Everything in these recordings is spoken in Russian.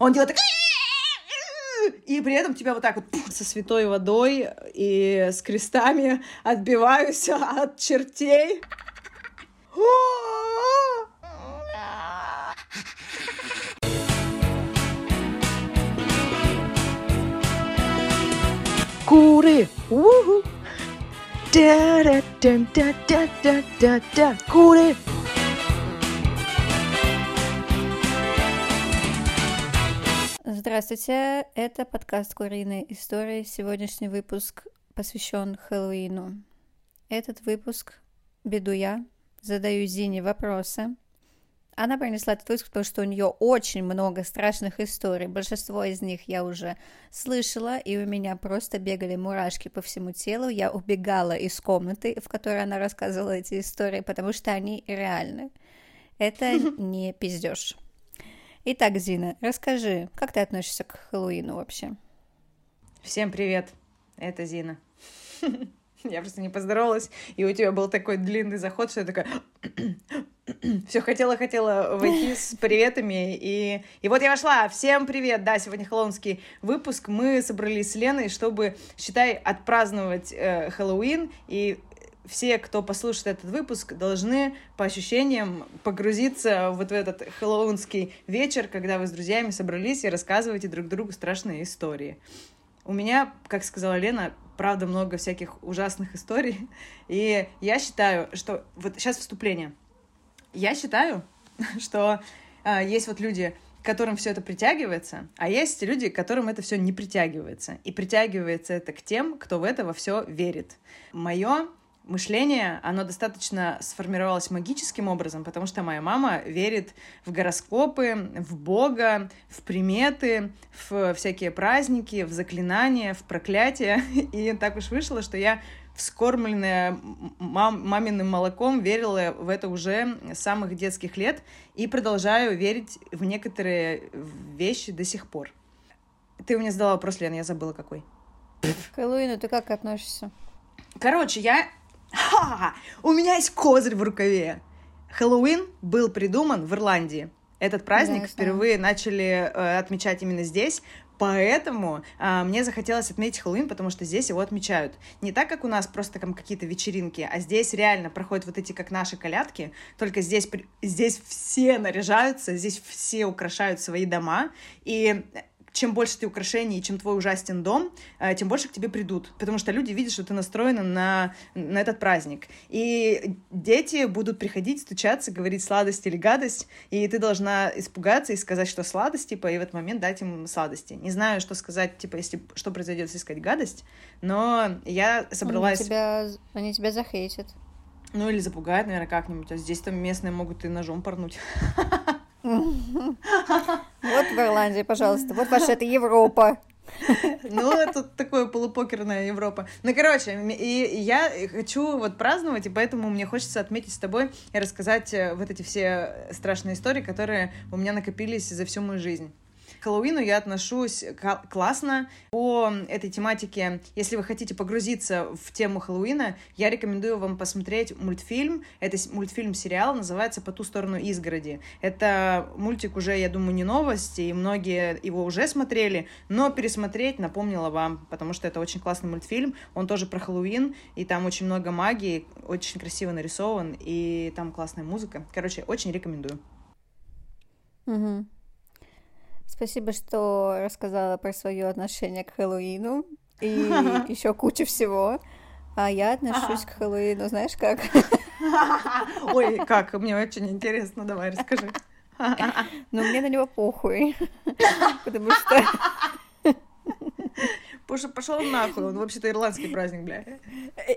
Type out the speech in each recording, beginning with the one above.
Он делает так... И при этом тебя вот так вот со святой водой и с крестами отбиваюсь от чертей. Куры! Уху! Да-да-да-да-да-да-да! Куры! Здравствуйте, это подкаст «Куриные истории». Сегодняшний выпуск посвящен Хэллоуину. Этот выпуск веду я, задаю Зине вопросы. Она принесла этот выпуск, потому что у нее очень много страшных историй. Большинство из них я уже слышала, и у меня просто бегали мурашки по всему телу. Я убегала из комнаты, в которой она рассказывала эти истории, потому что они реальны. Это не пиздеж. Итак, Зина, расскажи, как ты относишься к Хэллоуину вообще? Всем привет, это Зина. Я просто не поздоровалась, и у тебя был такой длинный заход, что я такая... Все хотела-хотела войти с приветами, и, и вот я вошла. Всем привет! Да, сегодня хэллоуинский выпуск. Мы собрались с Леной, чтобы, считай, отпраздновать э, Хэллоуин, и все, кто послушает этот выпуск, должны по ощущениям погрузиться вот в этот хэллоуинский вечер, когда вы с друзьями собрались и рассказываете друг другу страшные истории. У меня, как сказала Лена, правда много всяких ужасных историй, и я считаю, что... Вот сейчас вступление. Я считаю, что э, есть вот люди, которым все это притягивается, а есть люди, которым это все не притягивается. И притягивается это к тем, кто в это во все верит. Мое мышление, оно достаточно сформировалось магическим образом, потому что моя мама верит в гороскопы, в Бога, в приметы, в всякие праздники, в заклинания, в проклятия. И так уж вышло, что я вскормленная мам, маминым молоком верила в это уже с самых детских лет и продолжаю верить в некоторые вещи до сих пор. Ты у меня задала вопрос, Лен, я забыла какой. К Хэллоуину ты как относишься? Короче, я Ха! У меня есть козырь в рукаве. Хэллоуин был придуман в Ирландии. Этот праздник да, впервые начали э, отмечать именно здесь, Поэтому э, мне захотелось отметить Хэллоуин, потому что здесь его отмечают. Не так, как у нас просто там какие-то вечеринки, а здесь реально проходят вот эти, как наши колядки, только здесь, здесь все наряжаются, здесь все украшают свои дома, и чем больше ты украшений, чем твой ужастен дом, э, тем больше к тебе придут, потому что люди видят, что ты настроена на, на этот праздник. И дети будут приходить, стучаться, говорить сладость или гадость, и ты должна испугаться и сказать, что сладость, типа, и в этот момент дать им сладости. Не знаю, что сказать, типа, если что произойдет, если сказать гадость, но я собралась... Они тебя, они тебя захейтят. Ну, или запугают, наверное, как-нибудь. А здесь там местные могут и ножом порнуть. Вот в Ирландии, пожалуйста. Вот ваша это Европа. Ну, это такое полупокерная Европа. Ну, короче, и я хочу вот праздновать, и поэтому мне хочется отметить с тобой и рассказать э, вот эти все страшные истории, которые у меня накопились за всю мою жизнь. К Хэллоуину я отношусь классно. По этой тематике, если вы хотите погрузиться в тему Хэллоуина, я рекомендую вам посмотреть мультфильм. Это мультфильм-сериал, называется «По ту сторону изгороди». Это мультик уже, я думаю, не новость, и многие его уже смотрели, но пересмотреть напомнила вам, потому что это очень классный мультфильм. Он тоже про Хэллоуин, и там очень много магии, очень красиво нарисован, и там классная музыка. Короче, очень рекомендую. Угу. Спасибо, что рассказала про свое отношение к Хэллоуину и еще кучу всего. А я отношусь к Хэллоуину, знаешь как? Ой, как? Мне очень интересно. Давай, расскажи. Ну, мне на него похуй. Потому что... Пошел, пошел нахуй, он вообще-то ирландский праздник, бля.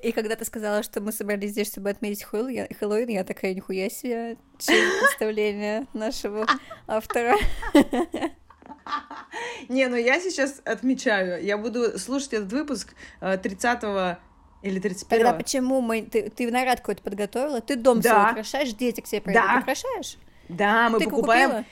И когда ты сказала, что мы собрались здесь, чтобы отметить Хэллоуин, я такая, нихуя себе, представление нашего автора. Не, ну я сейчас отмечаю. Я буду слушать этот выпуск 30 э, или 31 Тогда почему мы... Ты, ты наряд какой-то подготовила? Ты дом да. свой украшаешь, дети к приедут, да. украшаешь? Да, мы ты покупаем... Купила?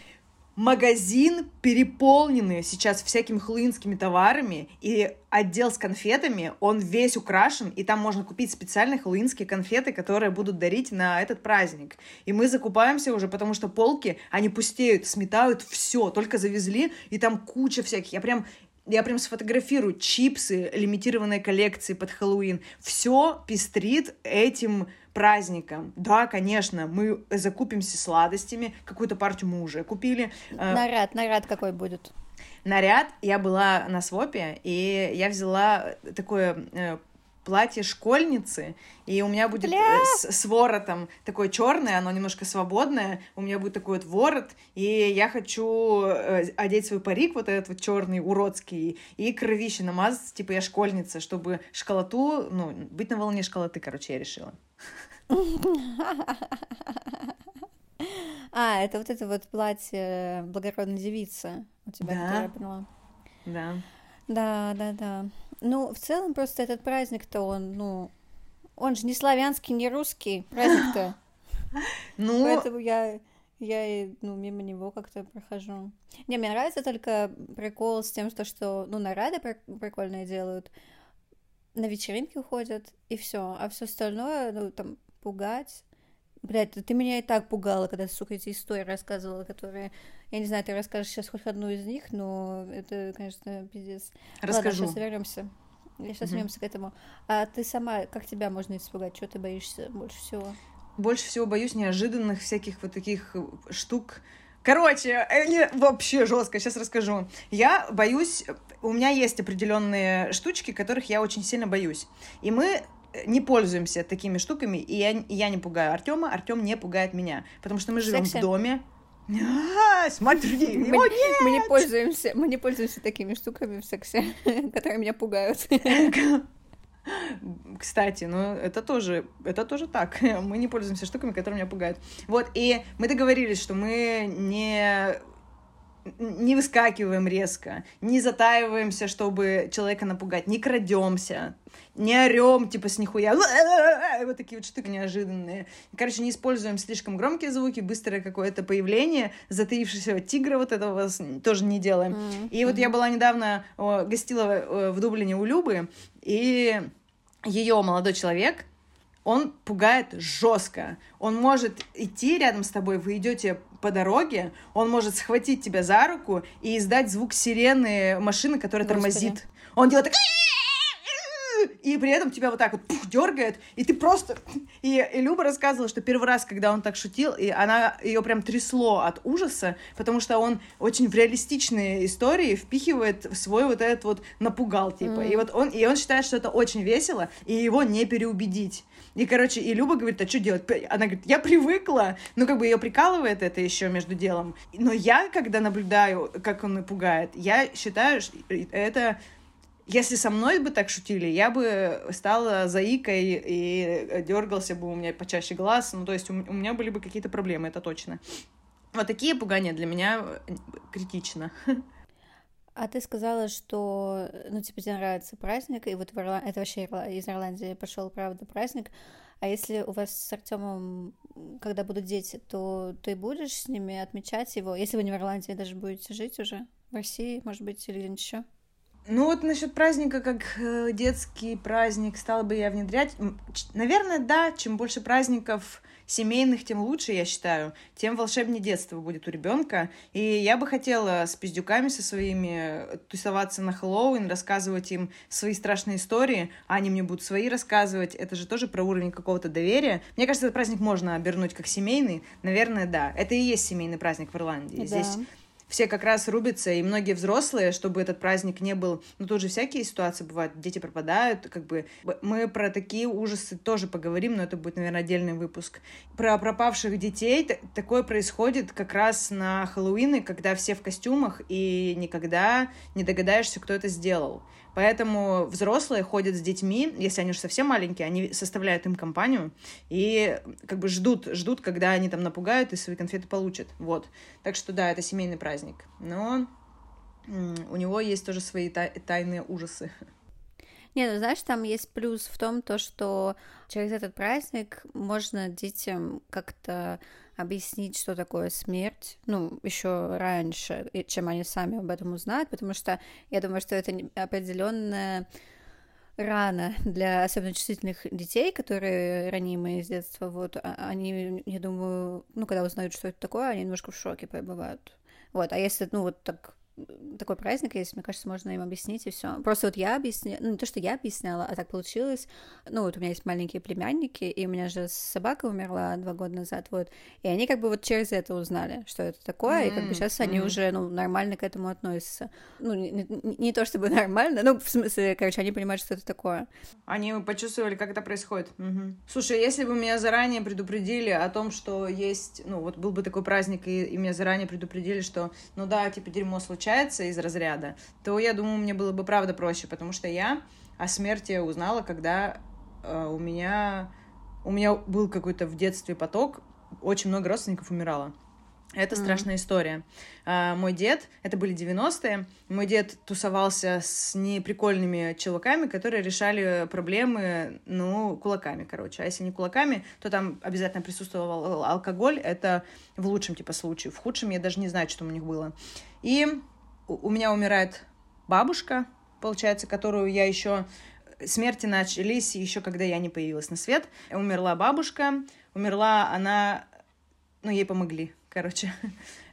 Магазин переполненный сейчас всякими хэллоуинскими товарами, и отдел с конфетами, он весь украшен, и там можно купить специальные хэллоуинские конфеты, которые будут дарить на этот праздник. И мы закупаемся уже, потому что полки, они пустеют, сметают все, только завезли, и там куча всяких. Я прям я прям сфотографирую чипсы лимитированной коллекции под Хэллоуин. Все пестрит этим праздником. Да, конечно, мы закупимся сладостями, какую-то партию мы уже купили. Э, наряд, наряд какой будет? Наряд, я была на свопе, и я взяла такое э, платье школьницы, и у меня будет э, с, с воротом такое черное, оно немножко свободное, у меня будет такой вот ворот, и я хочу э, одеть свой парик вот этот вот черный, уродский, и кровище намазать, типа я школьница, чтобы школоту, ну, быть на волне школоты, короче, я решила. А, это вот это вот платье благородной девицы у тебя, да. я поняла. Да. Да, да, да. Ну, в целом просто этот праздник-то он, ну, он же не славянский, не русский праздник-то. Ну... Поэтому я, я, ну, мимо него как-то прохожу. Не, мне нравится только прикол с тем, что, что ну, наряды прикольные делают, на вечеринки уходят, и все. А все остальное, ну, там, пугать. Блядь, ты меня и так пугала, когда, сука, эти истории рассказывала, которые... Я не знаю, ты расскажешь сейчас хоть одну из них, но это, конечно, пиздец. Расскажу. Ладно, сейчас вернемся. Сейчас угу. вернемся к этому. А ты сама, как тебя можно испугать? Чего ты боишься больше всего? Больше всего боюсь неожиданных всяких вот таких штук, Короче, они вообще жестко, сейчас расскажу. Я боюсь, у меня есть определенные штучки, которых я очень сильно боюсь. И мы не пользуемся такими штуками, и я, я не пугаю Артема, Артем не пугает меня, потому что мы живем в доме. А, смотри, мы, нет! мы не пользуемся, мы не пользуемся такими штуками в сексе, которые меня пугают. Кстати, ну это тоже, это тоже так. Мы не пользуемся штуками, которые меня пугают. Вот, и мы договорились, что мы не не выскакиваем резко, не затаиваемся, чтобы человека напугать, не крадемся, не орем, типа, с нихуя, вот такие вот штуки неожиданные. Короче, не используем слишком громкие звуки, быстрое какое-то появление, затаившегося тигра вот этого тоже не делаем. Mm-hmm. И вот я была недавно, гостила в Дублине у Любы, и ее молодой человек, он пугает жестко. Он может идти рядом с тобой, вы идете по дороге, он может схватить тебя за руку и издать звук сирены машины, которая Господи. тормозит. Он делает так и при этом тебя вот так вот пух, дергает, и ты просто... И, и Люба рассказывала, что первый раз, когда он так шутил, и она ее прям трясло от ужаса, потому что он очень в реалистичные истории впихивает в свой вот этот вот напугал, типа. Mm. И вот он, и он считает, что это очень весело, и его не переубедить. И, короче, и Люба говорит, а что делать? Она говорит, я привыкла. Ну, как бы ее прикалывает это еще между делом. Но я, когда наблюдаю, как он пугает, я считаю, что это если со мной бы так шутили, я бы стала заикой и дергался бы у меня почаще глаз. Ну, то есть у, у меня были бы какие-то проблемы, это точно. Вот такие пугания для меня э, критично. А ты сказала, что, ну, типа, тебе нравится праздник, и вот в Ирла... это вообще из Ирландии пошел, правда, праздник. А если у вас с Артемом, когда будут дети, то ты будешь с ними отмечать его, если вы не в Ирландии даже будете жить уже, в России, может быть, или где-нибудь еще? Ну вот насчет праздника как э, детский праздник стала бы я внедрять. Наверное, да, чем больше праздников семейных, тем лучше, я считаю. Тем волшебнее детство будет у ребенка. И я бы хотела с пиздюками со своими тусоваться на Хэллоуин, рассказывать им свои страшные истории, а они мне будут свои рассказывать. Это же тоже про уровень какого-то доверия. Мне кажется, этот праздник можно обернуть как семейный. Наверное, да. Это и есть семейный праздник в Ирландии. Да. Здесь все как раз рубятся, и многие взрослые, чтобы этот праздник не был... Ну, тоже всякие ситуации бывают, дети пропадают, как бы... Мы про такие ужасы тоже поговорим, но это будет, наверное, отдельный выпуск. Про пропавших детей такое происходит как раз на Хэллоуины, когда все в костюмах, и никогда не догадаешься, кто это сделал. Поэтому взрослые ходят с детьми, если они уже совсем маленькие, они составляют им компанию и как бы ждут, ждут, когда они там напугают и свои конфеты получат. Вот. Так что да, это семейный праздник. Но у него есть тоже свои тайные ужасы. Не, ну знаешь, там есть плюс в том, то, что через этот праздник можно детям как-то объяснить, что такое смерть, ну, еще раньше, чем они сами об этом узнают, потому что я думаю, что это определенная рано для особенно чувствительных детей, которые ранимые с детства, вот, а, они, я думаю, ну, когда узнают, что это такое, они немножко в шоке пребывают. Вот, а если, ну, вот так такой праздник есть, мне кажется, можно им объяснить и все. Просто вот я объясняла, ну не то, что я объясняла, а так получилось. Ну вот у меня есть маленькие племянники, и у меня же собака умерла два года назад, вот. И они как бы вот через это узнали, что это такое, mm-hmm. и как бы сейчас mm-hmm. они уже, ну, нормально к этому относятся. Ну, не, не, не то чтобы нормально, ну, в смысле, короче, они понимают, что это такое. Они почувствовали, как это происходит. Mm-hmm. Слушай, если бы меня заранее предупредили о том, что есть, ну, вот был бы такой праздник, и, и меня заранее предупредили, что, ну да, типа, дерьмо случается, получается из разряда, то я думаю, мне было бы правда проще, потому что я о смерти узнала, когда э, у меня у меня был какой-то в детстве поток, очень много родственников умирало. Это mm-hmm. страшная история. А, мой дед, это были 90-е, мой дед тусовался с неприкольными чуваками, которые решали проблемы, ну, кулаками, короче. А если не кулаками, то там обязательно присутствовал алкоголь. Это в лучшем, типа, случае. В худшем я даже не знаю, что у них было. И у меня умирает бабушка, получается, которую я еще смерти начались еще когда я не появилась на свет. Умерла бабушка, умерла она, ну ей помогли, короче.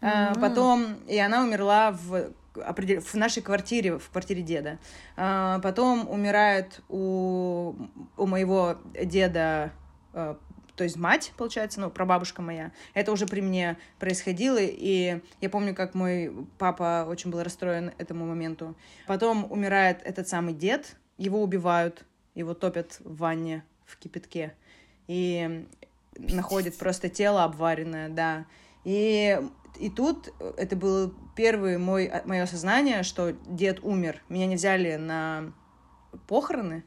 Mm-hmm. Потом и она умерла в в нашей квартире, в квартире деда. А, потом умирает у, у моего деда а, то есть мать, получается, ну, прабабушка моя, это уже при мне происходило, и я помню, как мой папа очень был расстроен этому моменту. Потом умирает этот самый дед, его убивают, его топят в ванне в кипятке, и находит просто тело обваренное, да. И, и тут это было первое мое осознание, что дед умер. Меня не взяли на похороны,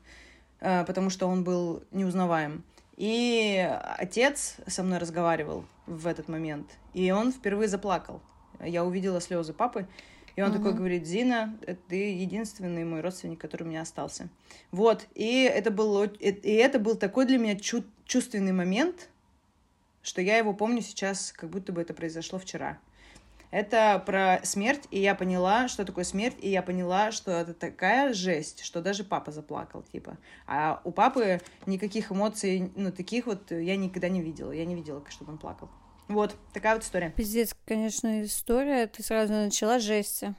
э, потому что он был неузнаваем. И отец со мной разговаривал в этот момент, и он впервые заплакал. Я увидела слезы папы, и он угу. такой говорит, Зина, ты единственный мой родственник, который у меня остался. Вот, и это был, и это был такой для меня чу- чувственный момент, что я его помню сейчас, как будто бы это произошло вчера. Это про смерть, и я поняла, что такое смерть, и я поняла, что это такая жесть, что даже папа заплакал, типа. А у папы никаких эмоций, ну, таких вот я никогда не видела. Я не видела, чтобы он плакал. Вот, такая вот история. Пиздец, конечно, история. Ты сразу начала жести.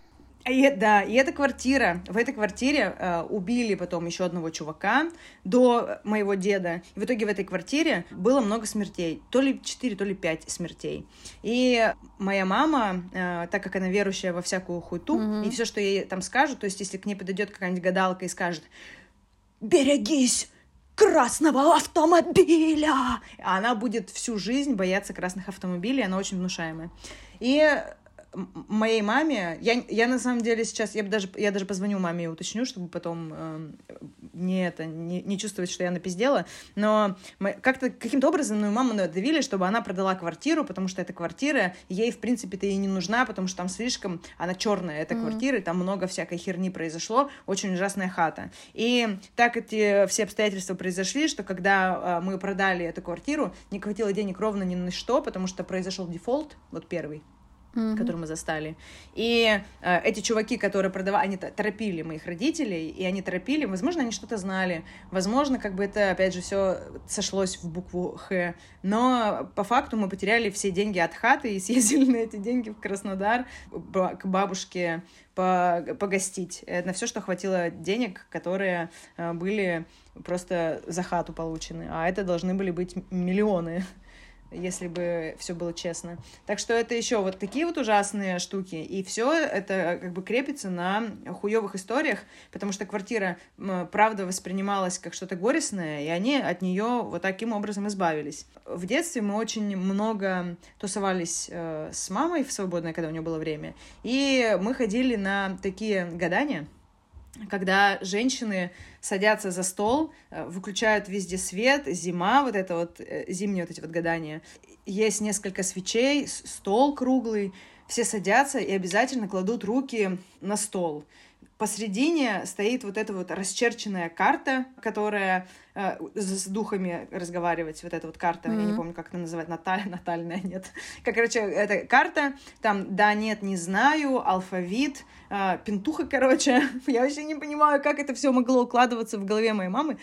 И, да, и эта квартира, в этой квартире э, убили потом еще одного чувака до моего деда. И в итоге в этой квартире было много смертей. То ли 4, то ли 5 смертей. И моя мама, э, так как она верующая во всякую хуйту, mm-hmm. и все, что ей там скажут, то есть если к ней подойдет какая-нибудь гадалка и скажет «Берегись!» красного автомобиля. Она будет всю жизнь бояться красных автомобилей, она очень внушаемая. И моей маме, я, я на самом деле сейчас, я даже, я даже позвоню маме и уточню, чтобы потом э, не это, не, не чувствовать, что я напиздела, но как-то каким-то образом мою маму надавили, чтобы она продала квартиру, потому что эта квартира ей, в принципе-то и не нужна, потому что там слишком, она черная, эта mm-hmm. квартира, и там много всякой херни произошло, очень ужасная хата. И так эти все обстоятельства произошли, что когда э, мы продали эту квартиру, не хватило денег ровно ни на что, потому что произошел дефолт, вот первый, mm-hmm. который мы застали. И э, эти чуваки, которые продавали, они торопили моих родителей, и они торопили, возможно, они что-то знали, возможно, как бы это, опять же, все сошлось в букву Х, но по факту мы потеряли все деньги от хаты и съездили на эти деньги в Краснодар к бабушке погостить. Это на все, что хватило денег, которые э, были просто за хату получены, а это должны были быть миллионы если бы все было честно. Так что это еще вот такие вот ужасные штуки. И все это как бы крепится на хуевых историях, потому что квартира, правда, воспринималась как что-то горестное, и они от нее вот таким образом избавились. В детстве мы очень много тусовались э, с мамой в свободное, когда у нее было время, и мы ходили на такие гадания, когда женщины садятся за стол, э, выключают везде свет, зима, вот это вот э, зимние вот эти вот гадания. Есть несколько свечей, стол круглый, все садятся и обязательно кладут руки на стол посредине стоит вот эта вот расчерченная карта, которая э, с духами разговаривать, вот эта вот карта, mm-hmm. я не помню, как это называть, Наталь, натальная, нет. Как, короче, эта карта, там да, нет, не знаю, алфавит, э, пентуха, короче, я вообще не понимаю, как это все могло укладываться в голове моей мамы.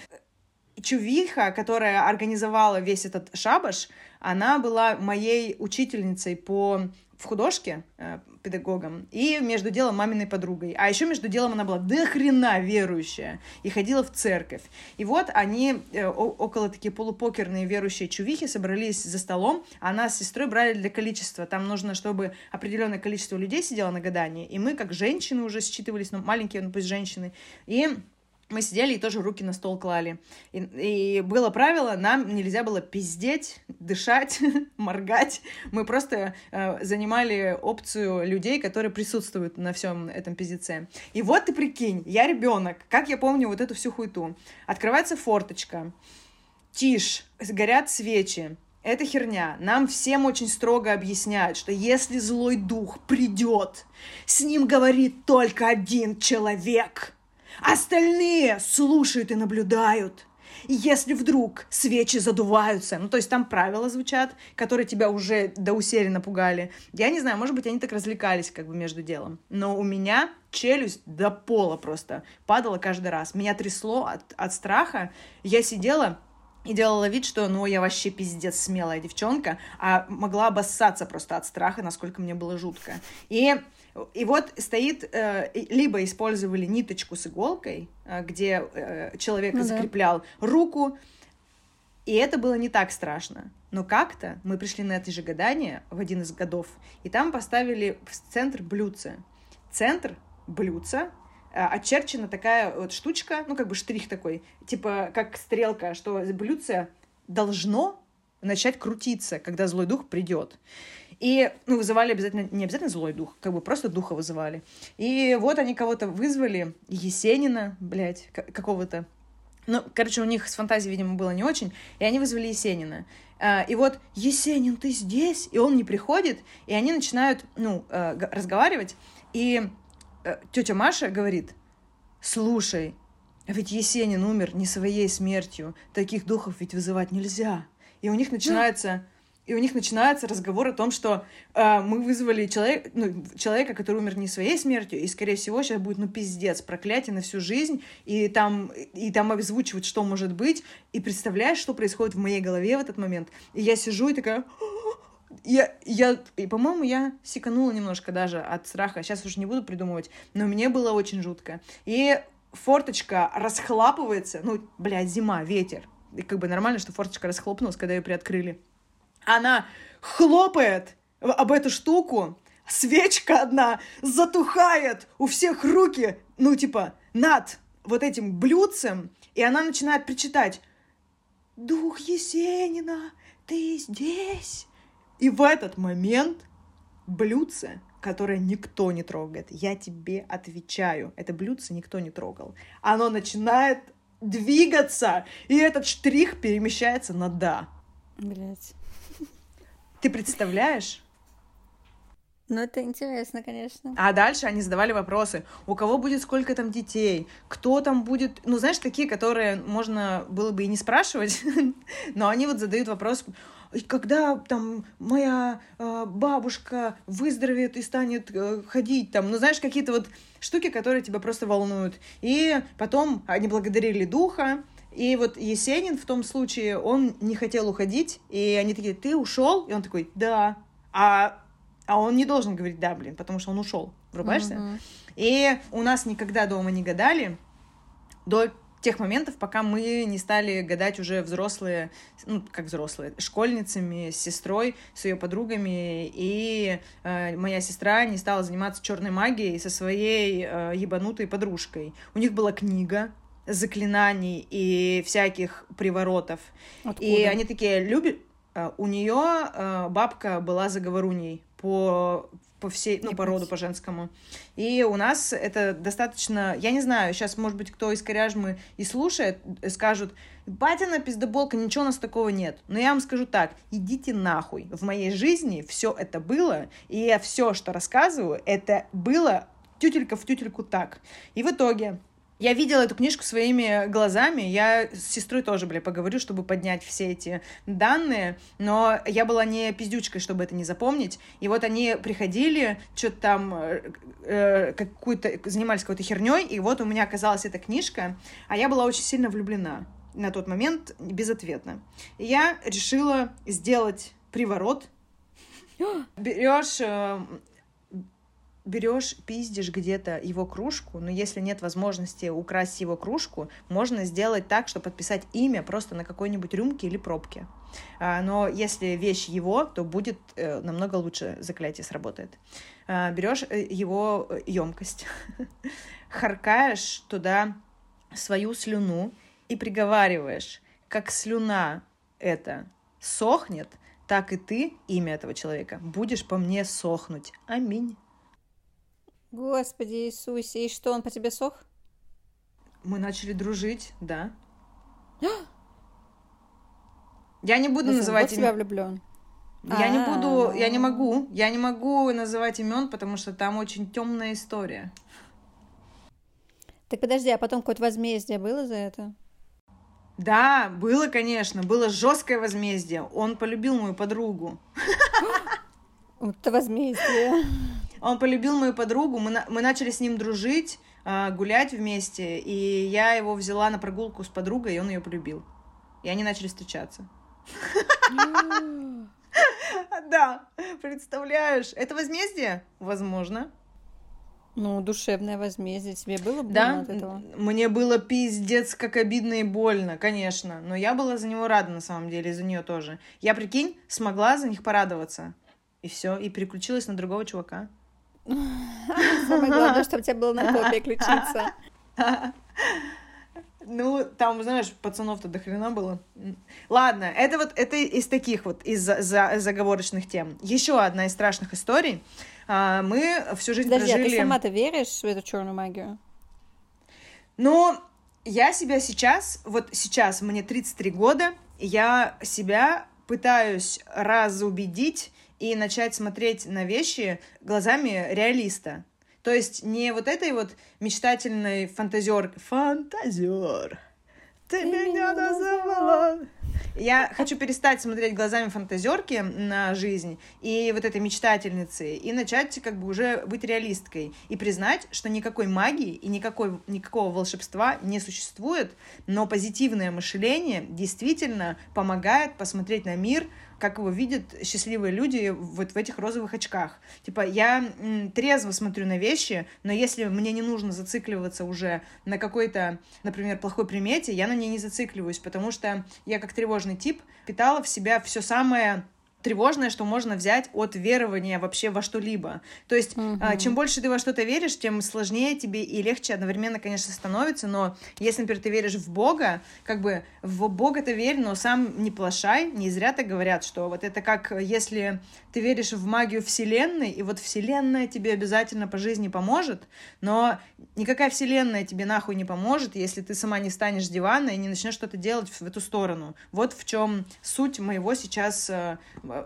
Чувиха, которая организовала весь этот шабаш, она была моей учительницей по в художке э, педагогом и между делом маминой подругой. А еще между делом она была до хрена верующая и ходила в церковь. И вот они, э, около такие полупокерные верующие чувихи, собрались за столом. Она с сестрой брали для количества. Там нужно, чтобы определенное количество людей сидело на гадании. И мы, как женщины, уже считывались, ну, маленькие, ну, пусть женщины. И мы сидели и тоже руки на стол клали. И, и было правило, нам нельзя было пиздеть, дышать, моргать. Мы просто э, занимали опцию людей, которые присутствуют на всем этом пиздеце. И вот ты прикинь, я ребенок, как я помню вот эту всю хуйту. Открывается форточка, тишь, горят свечи. Это херня. Нам всем очень строго объясняют, что если злой дух придет, с ним говорит только один человек — Остальные слушают и наблюдают. Если вдруг свечи задуваются, ну, то есть там правила звучат, которые тебя уже до усери напугали. Я не знаю, может быть, они так развлекались как бы между делом. Но у меня челюсть до пола просто падала каждый раз. Меня трясло от, от страха. Я сидела и делала вид, что, ну, я вообще пиздец смелая девчонка, а могла обоссаться просто от страха, насколько мне было жутко. И и вот стоит, э, либо использовали ниточку с иголкой, э, где э, человек ну, закреплял да. руку, и это было не так страшно. Но как-то мы пришли на это же гадание в один из годов, и там поставили в центр блюдце. Центр блюдца очерчена такая вот штучка, ну, как бы штрих такой, типа как стрелка, что блюдце должно начать крутиться, когда злой дух придет. И, ну, вызывали обязательно, не обязательно злой дух, как бы просто духа вызывали. И вот они кого-то вызвали, Есенина, блядь, какого-то. Ну, короче, у них с фантазией, видимо, было не очень, и они вызвали Есенина. А, и вот, Есенин, ты здесь? И он не приходит, и они начинают, ну, э, разговаривать, и э, тетя Маша говорит, слушай, а ведь Есенин умер не своей смертью, таких духов ведь вызывать нельзя. И у них начинается и у них начинается разговор о том, что э, мы вызвали человек, ну, человека, который умер не своей смертью, и, скорее всего, сейчас будет, ну, пиздец, проклятие на всю жизнь, и там, и там озвучивать, что может быть, и представляешь, что происходит в моей голове в этот момент. И я сижу и такая... Я, я, и, по-моему, я секанула немножко даже от страха. Сейчас уже не буду придумывать, но мне было очень жутко. И форточка расхлапывается, ну, блядь, зима, ветер. И как бы нормально, что форточка расхлопнулась, когда ее приоткрыли она хлопает об эту штуку, свечка одна затухает, у всех руки, ну, типа, над вот этим блюдцем, и она начинает причитать «Дух Есенина, ты здесь!» И в этот момент блюдце, которое никто не трогает, я тебе отвечаю, это блюдце никто не трогал, оно начинает двигаться, и этот штрих перемещается на «да». Блять. Ты представляешь? Ну, это интересно, конечно. А дальше они задавали вопросы. У кого будет сколько там детей? Кто там будет... Ну, знаешь, такие, которые можно было бы и не спрашивать, но они вот задают вопрос, когда там моя э, бабушка выздоровеет и станет э, ходить там, ну, знаешь, какие-то вот штуки, которые тебя просто волнуют. И потом они благодарили духа, и вот Есенин в том случае, он не хотел уходить, и они такие, ты ушел? И он такой, да. А, а он не должен говорить да, блин, потому что он ушел. Врубаешься? Mm-hmm. И у нас никогда дома не гадали до тех моментов, пока мы не стали гадать уже взрослые, ну, как взрослые, школьницами, с сестрой, с ее подругами, и э, моя сестра не стала заниматься черной магией со своей э, ебанутой подружкой. У них была книга, заклинаний и всяких приворотов. Откуда? И они такие любят. Э, у нее э, бабка была заговоруней по по всей, ну, по роду, по женскому. И у нас это достаточно, я не знаю, сейчас, может быть, кто из коряжмы и слушает, э, скажут, батина пиздоболка, ничего у нас такого нет. Но я вам скажу так, идите нахуй. В моей жизни все это было, и я все, что рассказываю, это было тютелька в тютельку так. И в итоге я видела эту книжку своими глазами. Я с сестрой тоже, бля, поговорю, чтобы поднять все эти данные. Но я была не пиздючкой, чтобы это не запомнить. И вот они приходили, что-то там э, э, какую-то занимались какой-то херней, и вот у меня оказалась эта книжка, а я была очень сильно влюблена на тот момент безответно. И я решила сделать приворот. Берешь э, берешь, пиздишь где-то его кружку, но если нет возможности украсть его кружку, можно сделать так, что подписать имя просто на какой-нибудь рюмке или пробке. А, но если вещь его, то будет э, намного лучше заклятие сработает. А, берешь э, его емкость, харкаешь туда свою слюну и приговариваешь, как слюна это сохнет, так и ты, имя этого человека, будешь по мне сохнуть. Аминь. Господи Иисусе, и что, он по тебе сох? Мы начали дружить, да. Я не буду называть себя влюблен. Я не буду, я не могу, я не могу называть имен, потому что там очень темная история. Так подожди, а потом какое-то возмездие было за это? Да, было, конечно, было жесткое возмездие. Он полюбил мою подругу. Это возмездие. Он полюбил мою подругу, мы, на... мы начали с ним дружить, э, гулять вместе, и я его взяла на прогулку с подругой, и он ее полюбил. И они начали встречаться. Да, представляешь, это возмездие? Возможно. Ну, душевное возмездие. Тебе было больно да? от этого? Мне было пиздец, как обидно и больно, конечно. Но я была за него рада, на самом деле, и за нее тоже. Я, прикинь, смогла за них порадоваться. И все, и переключилась на другого чувака. Самое главное, чтобы у тебя было на кого переключиться. Ну, там, знаешь, пацанов-то до хрена было. Ладно, это вот это из таких вот, из за заговорочных тем. Еще одна из страшных историй. А, мы всю жизнь Подожди, прожили... а ты сама-то веришь в эту черную магию? Ну, я себя сейчас, вот сейчас мне 33 года, я себя пытаюсь разубедить и начать смотреть на вещи глазами реалиста. То есть не вот этой вот мечтательной фантазер... Фантазер! Ты, Ты меня называла! Я хочу перестать смотреть глазами фантазерки на жизнь и вот этой мечтательницы, и начать как бы уже быть реалисткой, и признать, что никакой магии и никакой, никакого волшебства не существует, но позитивное мышление действительно помогает посмотреть на мир как его видят счастливые люди вот в этих розовых очках. Типа, я трезво смотрю на вещи, но если мне не нужно зацикливаться уже на какой-то, например, плохой примете, я на ней не зацикливаюсь, потому что я как тревожный тип питала в себя все самое тревожное, что можно взять от верования вообще во что-либо. То есть, угу. чем больше ты во что-то веришь, тем сложнее тебе и легче одновременно, конечно, становится. Но если, например, ты веришь в Бога, как бы в Бога ты верь, но сам не плашай. Не зря так говорят, что вот это как если ты веришь в магию Вселенной, и вот Вселенная тебе обязательно по жизни поможет, но никакая Вселенная тебе нахуй не поможет, если ты сама не встанешь с дивана и не начнешь что-то делать в эту сторону. Вот в чем суть моего сейчас э,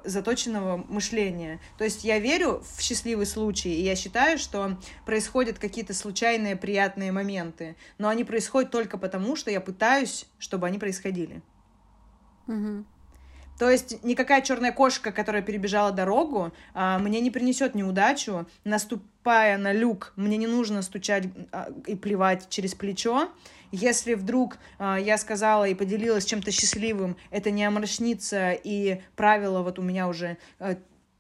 заточенного мышления. То есть я верю в счастливый случай, и я считаю, что происходят какие-то случайные приятные моменты, но они происходят только потому, что я пытаюсь, чтобы они происходили. Угу. То есть никакая черная кошка, которая перебежала дорогу, а, мне не принесет неудачу. Наступая на люк, мне не нужно стучать а, и плевать через плечо. Если вдруг а, я сказала и поделилась чем-то счастливым, это не омрачнится, и правило вот у меня уже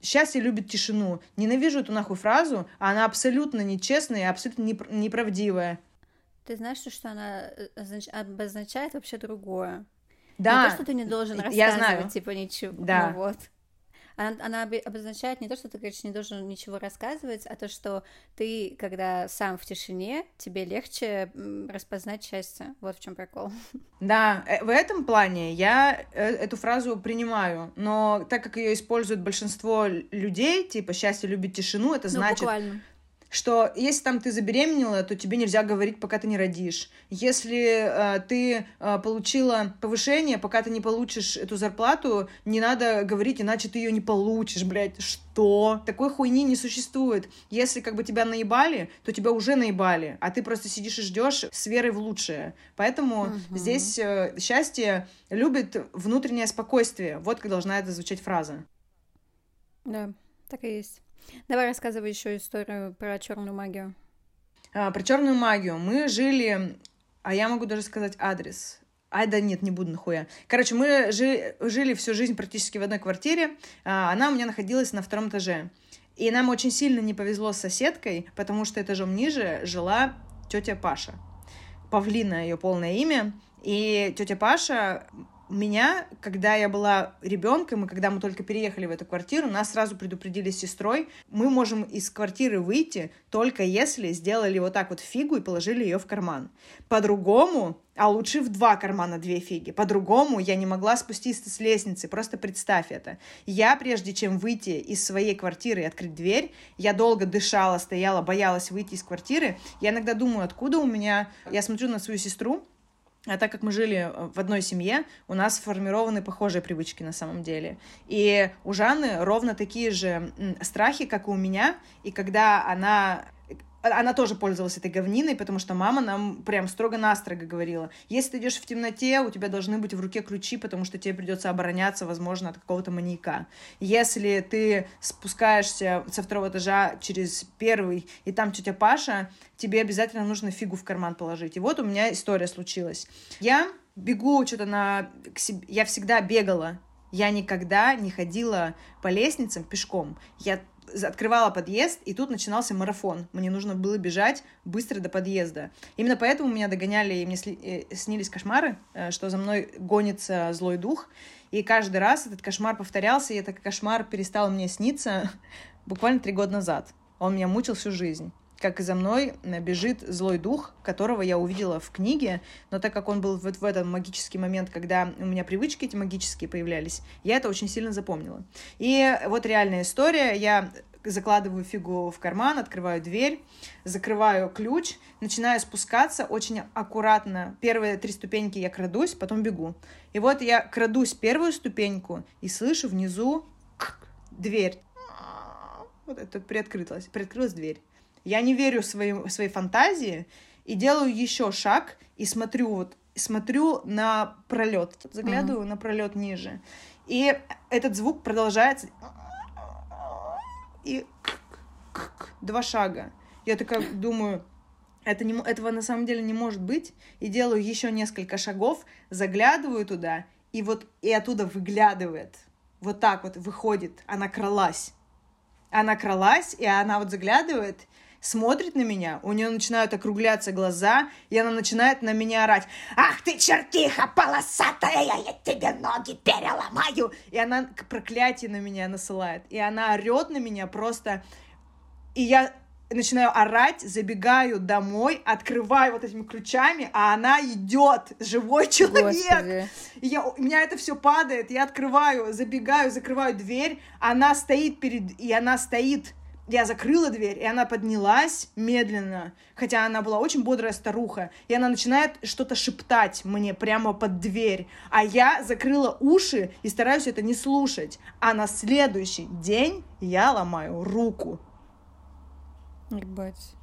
счастье любит тишину. Ненавижу эту нахуй фразу, а она абсолютно нечестная и абсолютно неправдивая. Ты знаешь, что она э, обозначает вообще другое? Да. Не то, что ты не должен рассказывать, я знаю. типа, ничего. Да. Ну, вот. Она, она обозначает не то, что ты, конечно, не должен ничего рассказывать, а то, что ты, когда сам в тишине, тебе легче распознать счастье. Вот в чем прикол. Да, э, в этом плане я э, эту фразу принимаю, но так как ее используют большинство людей, типа счастье любит тишину, это ну, значит, буквально что если там ты забеременела, то тебе нельзя говорить, пока ты не родишь. Если э, ты э, получила повышение, пока ты не получишь эту зарплату, не надо говорить, иначе ты ее не получишь, блядь. Что? Такой хуйни не существует. Если как бы тебя наебали, то тебя уже наебали, а ты просто сидишь и ждешь с верой в лучшее. Поэтому угу. здесь э, счастье любит внутреннее спокойствие. Вот как должна это звучать фраза. Да, так и есть. Давай рассказывай еще историю про черную магию. А, про черную магию. Мы жили, а я могу даже сказать адрес. Ай, да нет, не буду нахуя. Короче, мы жи- жили всю жизнь практически в одной квартире. А, она у меня находилась на втором этаже. И нам очень сильно не повезло с соседкой, потому что этажом ниже жила тетя Паша. Павлина ее полное имя. И тетя Паша меня, когда я была ребенком, и когда мы только переехали в эту квартиру, нас сразу предупредили с сестрой, мы можем из квартиры выйти только если сделали вот так вот фигу и положили ее в карман. По-другому, а лучше в два кармана две фиги, по-другому я не могла спуститься с лестницы, просто представь это. Я, прежде чем выйти из своей квартиры и открыть дверь, я долго дышала, стояла, боялась выйти из квартиры. Я иногда думаю, откуда у меня... Я смотрю на свою сестру, а так как мы жили э, в одной семье, у нас сформированы похожие привычки на самом деле. И у Жанны ровно такие же страхи, как и у меня. И когда она она тоже пользовалась этой говниной, потому что мама нам прям строго-настрого говорила, если ты идешь в темноте, у тебя должны быть в руке ключи, потому что тебе придется обороняться, возможно, от какого-то маньяка. Если ты спускаешься со второго этажа через первый, и там тетя Паша, тебе обязательно нужно фигу в карман положить. И вот у меня история случилась. Я бегу что-то на... Я всегда бегала я никогда не ходила по лестницам пешком. Я открывала подъезд, и тут начинался марафон. Мне нужно было бежать быстро до подъезда. Именно поэтому меня догоняли, и мне э, снились кошмары, э, что за мной гонится злой дух. И каждый раз этот кошмар повторялся, и этот кошмар перестал мне сниться буквально три года назад. Он меня мучил всю жизнь как за мной э, бежит злой дух, которого я увидела в книге, но так как он был вот в этот магический момент, когда у меня привычки эти магические появлялись, я это очень сильно запомнила. И вот реальная история, я закладываю фигу в карман, открываю дверь, закрываю ключ, начинаю спускаться очень аккуратно. Первые три ступеньки я крадусь, потом бегу. И вот я крадусь первую ступеньку и слышу внизу дверь. Вот это приоткрылась, приоткрылась дверь. Я не верю своим, своей фантазии и делаю еще шаг и смотрю вот смотрю на пролет, заглядываю mm-hmm. на пролет ниже. И этот звук продолжается. И два шага. Я такая думаю, это не, этого на самом деле не может быть. И делаю еще несколько шагов, заглядываю туда, и вот и оттуда выглядывает. Вот так вот выходит. Она кралась. Она кралась, и она вот заглядывает, смотрит на меня, у нее начинают округляться глаза, и она начинает на меня орать. «Ах ты, чертиха полосатая, я тебе ноги переломаю!» И она проклятие на меня насылает. И она орет на меня просто... И я начинаю орать, забегаю домой, открываю вот этими ключами, а она идет, живой человек. Господи. И я, у меня это все падает, я открываю, забегаю, закрываю дверь, она стоит перед, и она стоит я закрыла дверь, и она поднялась медленно, хотя она была очень бодрая старуха, и она начинает что-то шептать мне прямо под дверь, а я закрыла уши и стараюсь это не слушать, а на следующий день я ломаю руку. Ебать.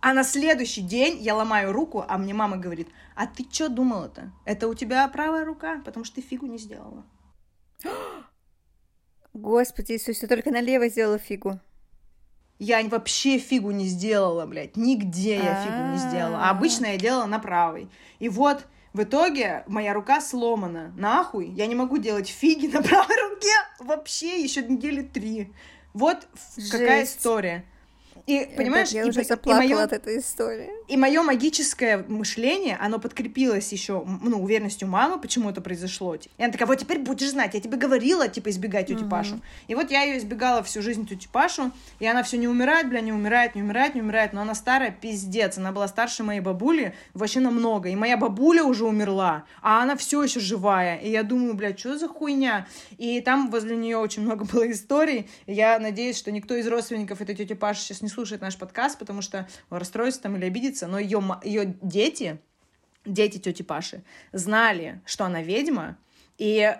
А на следующий день я ломаю руку, а мне мама говорит, а ты что думала-то? Это у тебя правая рука, потому что ты фигу не сделала. Господи, Иисус, ты только налево сделала фигу. Я вообще фигу не сделала, блядь. Нигде я фигу не сделала. А обычно я делала на правой. И вот в итоге моя рука сломана. Нахуй. Я не могу делать фиги на правой руке вообще еще недели три. Вот Жесть. какая история. И, понимаешь, я и, уже и, моё, от этой истории. И мое магическое мышление, оно подкрепилось еще, ну, уверенностью мамы, почему это произошло. И она такая, вот теперь будешь знать, я тебе говорила, типа, избегать угу. Пашу. И вот я ее избегала всю жизнь, тетю Пашу, и она все не умирает, бля, не умирает, не умирает, не умирает, но она старая, пиздец, она была старше моей бабули вообще намного, и моя бабуля уже умерла, а она все еще живая, и я думаю, бля, что за хуйня? И там возле нее очень много было историй, я надеюсь, что никто из родственников этой тети Паши сейчас не слушает наш подкаст, потому что расстроится там или обидится, но ее, ее дети, дети тети Паши, знали, что она ведьма, и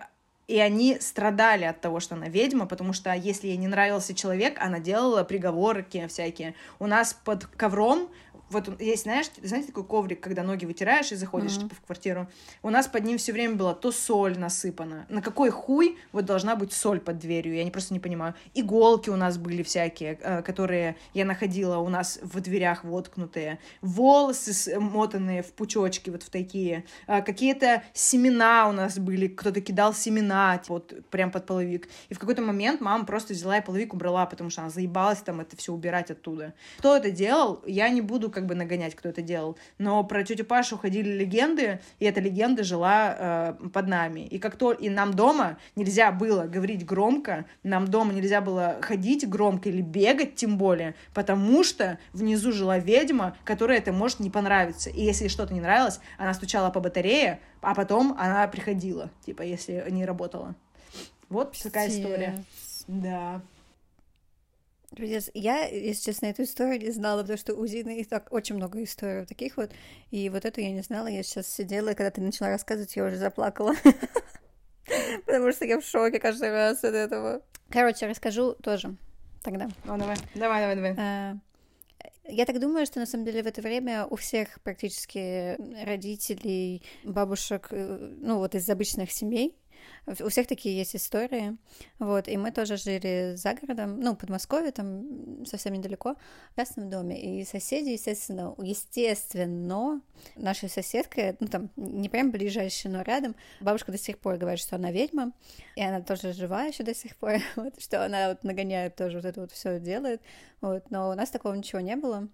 и они страдали от того, что она ведьма, потому что если ей не нравился человек, она делала приговорки всякие. У нас под ковром вот есть, знаешь, знаете, такой коврик, когда ноги вытираешь и заходишь, mm-hmm. типа, в квартиру. У нас под ним все время была то соль насыпана. На какой хуй вот должна быть соль под дверью? Я не, просто не понимаю. Иголки у нас были всякие, э, которые я находила у нас в дверях воткнутые. Волосы мотанные в пучочки вот в такие. Э, какие-то семена у нас были. Кто-то кидал семена типа, вот прям под половик. И в какой-то момент мама просто взяла и половик убрала, потому что она заебалась там это все убирать оттуда. Кто это делал, я не буду как бы нагонять, кто это делал. Но про тетю Пашу ходили легенды, и эта легенда жила э, под нами. И как то и нам дома нельзя было говорить громко, нам дома нельзя было ходить громко или бегать тем более, потому что внизу жила ведьма, которой это может не понравиться. И если что-то не нравилось, она стучала по батарее, а потом она приходила, типа, если не работала. Вот Пиздец. такая история. Да. Я, если честно, эту историю не знала, потому что у Зины и так очень много историй таких вот. И вот эту я не знала. Я сейчас сидела, и когда ты начала рассказывать, я уже заплакала. Потому что я в шоке каждый раз от этого. Короче, расскажу тоже тогда. О, давай, давай, давай, давай. А, я так думаю, что на самом деле в это время у всех практически родителей, бабушек, э, ну вот из обычных семей, у всех такие есть истории, вот, и мы тоже жили за городом, ну, Подмосковье, там совсем недалеко, в частном доме, и соседи, естественно, естественно, наша соседка, ну, там, не прям ближайшая, но рядом, бабушка до сих пор говорит, что она ведьма, и она тоже жива еще до сих пор, вот, что она вот нагоняет тоже вот это вот все делает, вот, но у нас такого ничего не было,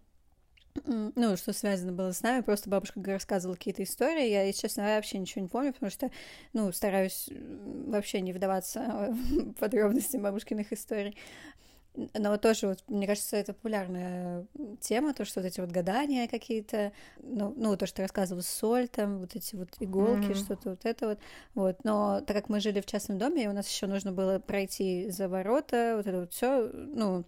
ну, что связано было с нами, просто бабушка рассказывала какие-то истории, я, если честно, вообще ничего не помню, потому что, ну, стараюсь вообще не вдаваться в подробности бабушкиных историй. Но тоже, вот, мне кажется, это популярная тема, то, что вот эти вот гадания какие-то, ну, ну то, что ты рассказывал, соль там, вот эти вот иголки, mm-hmm. что-то вот это вот, вот. Но так как мы жили в частном доме, и у нас еще нужно было пройти за ворота, вот это вот все, ну,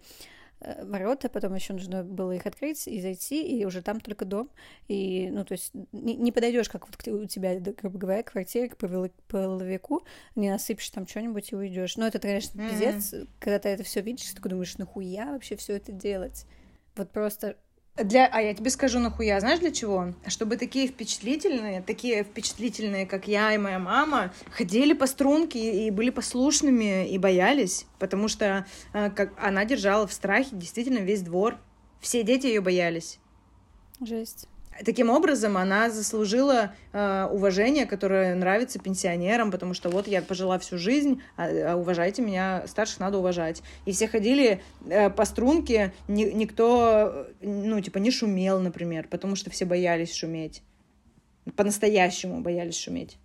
ворота, потом еще нужно было их открыть и зайти, и уже там только дом. И, ну, то есть не, не подойдешь, как вот у тебя, грубо говоря, квартире к половику, не насыпешь там что-нибудь и уйдешь. Но это, конечно, mm-hmm. пиздец, когда ты это все видишь, ты думаешь, нахуя вообще все это делать? Вот просто для... А я тебе скажу нахуя. Знаешь для чего? Чтобы такие впечатлительные, такие впечатлительные, как я и моя мама, ходили по струнке и были послушными и боялись, потому что э, как она держала в страхе действительно весь двор. Все дети ее боялись. Жесть. Таким образом, она заслужила э, уважение, которое нравится пенсионерам, потому что вот я пожила всю жизнь, а, а уважайте меня, старших надо уважать. И все ходили э, по струнке, ни, никто, ну, типа, не шумел, например, потому что все боялись шуметь. По-настоящему боялись шуметь.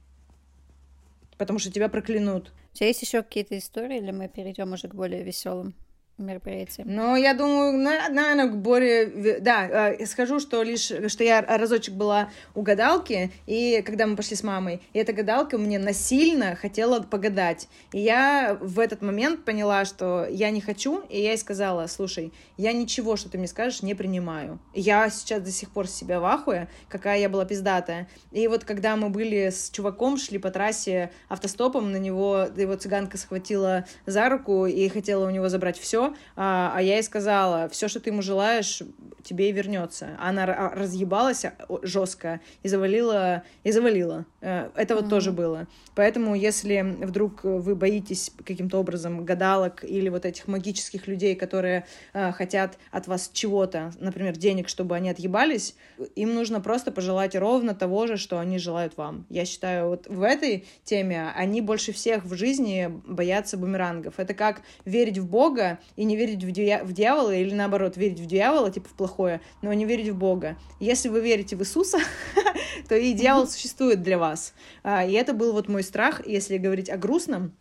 Потому что тебя проклянут. У тебя есть еще какие-то истории, или мы перейдем уже к более веселым? Мероприятие. Ну, я думаю, наверное, к более... Да, э, скажу, что лишь, что я разочек была у гадалки, и когда мы пошли с мамой, и эта гадалка мне насильно хотела погадать. И я в этот момент поняла, что я не хочу, и я ей сказала, слушай, я ничего, что ты мне скажешь, не принимаю. Я сейчас до сих пор себя в ахуе, какая я была пиздатая. И вот когда мы были с чуваком, шли по трассе автостопом, на него его цыганка схватила за руку и хотела у него забрать все, а, а я ей сказала, все, что ты ему желаешь, тебе и вернется. Она разъебалась а, жестко и завалила, и завалила. Э, это вот mm-hmm. тоже было. Поэтому, если вдруг вы боитесь каким-то образом гадалок или вот этих магических людей, которые э, хотят от вас чего-то, например, денег, чтобы они отъебались, им нужно просто пожелать ровно того же, что они желают вам. Я считаю, вот в этой теме они больше всех в жизни боятся бумерангов. Это как верить в Бога и не верить в, дья- в дьявола, или наоборот, верить в дьявола, типа в плохое, но не верить в Бога. Если вы верите в Иисуса, то и дьявол существует для вас. А, и это был вот мой страх, если говорить о грустном,